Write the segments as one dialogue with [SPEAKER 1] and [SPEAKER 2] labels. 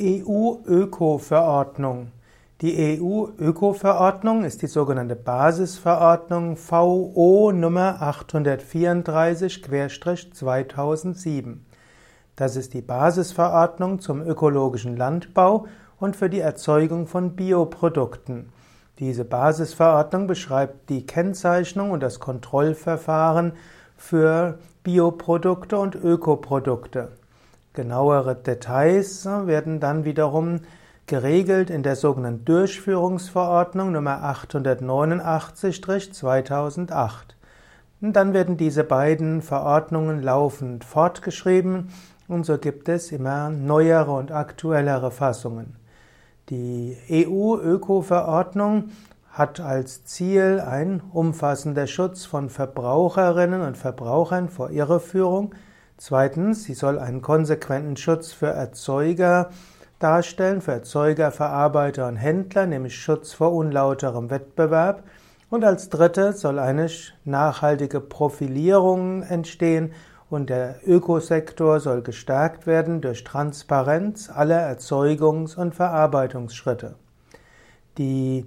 [SPEAKER 1] EU-Öko-Verordnung. Die EU-Öko-Verordnung ist die sogenannte Basisverordnung VO Nummer 834-2007. Das ist die Basisverordnung zum ökologischen Landbau und für die Erzeugung von Bioprodukten. Diese Basisverordnung beschreibt die Kennzeichnung und das Kontrollverfahren für Bioprodukte und Ökoprodukte. Genauere Details werden dann wiederum geregelt in der sogenannten Durchführungsverordnung Nummer 889-2008. Und dann werden diese beiden Verordnungen laufend fortgeschrieben und so gibt es immer neuere und aktuellere Fassungen. Die EU-Öko-Verordnung hat als Ziel ein umfassender Schutz von Verbraucherinnen und Verbrauchern vor Irreführung, Zweitens, sie soll einen konsequenten Schutz für Erzeuger darstellen, für Erzeuger, Verarbeiter und Händler, nämlich Schutz vor unlauterem Wettbewerb. Und als drittes soll eine nachhaltige Profilierung entstehen und der Ökosektor soll gestärkt werden durch Transparenz aller Erzeugungs- und Verarbeitungsschritte. Die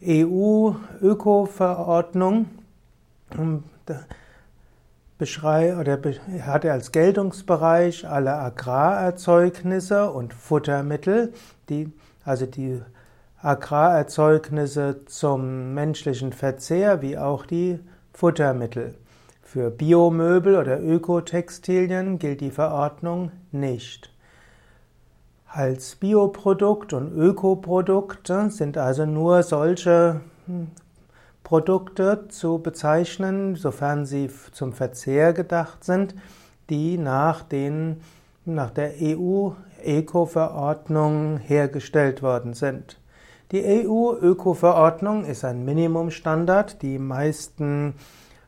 [SPEAKER 1] EU-Öko-Verordnung beschrei oder hat er als Geltungsbereich alle Agrarerzeugnisse und Futtermittel, die, also die Agrarerzeugnisse zum menschlichen Verzehr wie auch die Futtermittel. Für Biomöbel oder Ökotextilien gilt die Verordnung nicht. Als Bioprodukt und Ökoprodukt sind also nur solche hm, Produkte zu bezeichnen, sofern sie zum Verzehr gedacht sind, die nach, den, nach der EU-Eco-Verordnung hergestellt worden sind. Die EU-Öko-Verordnung ist ein Minimumstandard. Die meisten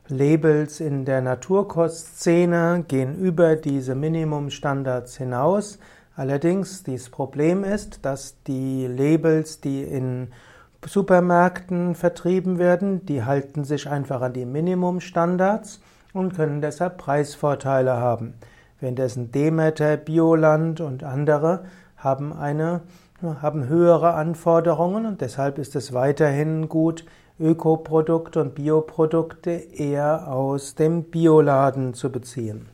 [SPEAKER 1] Labels in der Naturkostszene gehen über diese Minimumstandards hinaus. Allerdings, dieses Problem ist, dass die Labels, die in Supermärkten vertrieben werden, die halten sich einfach an die Minimumstandards und können deshalb Preisvorteile haben. Währenddessen Demeter, Bioland und andere haben eine haben höhere Anforderungen und deshalb ist es weiterhin gut, Ökoprodukte und Bioprodukte eher aus dem Bioladen zu beziehen.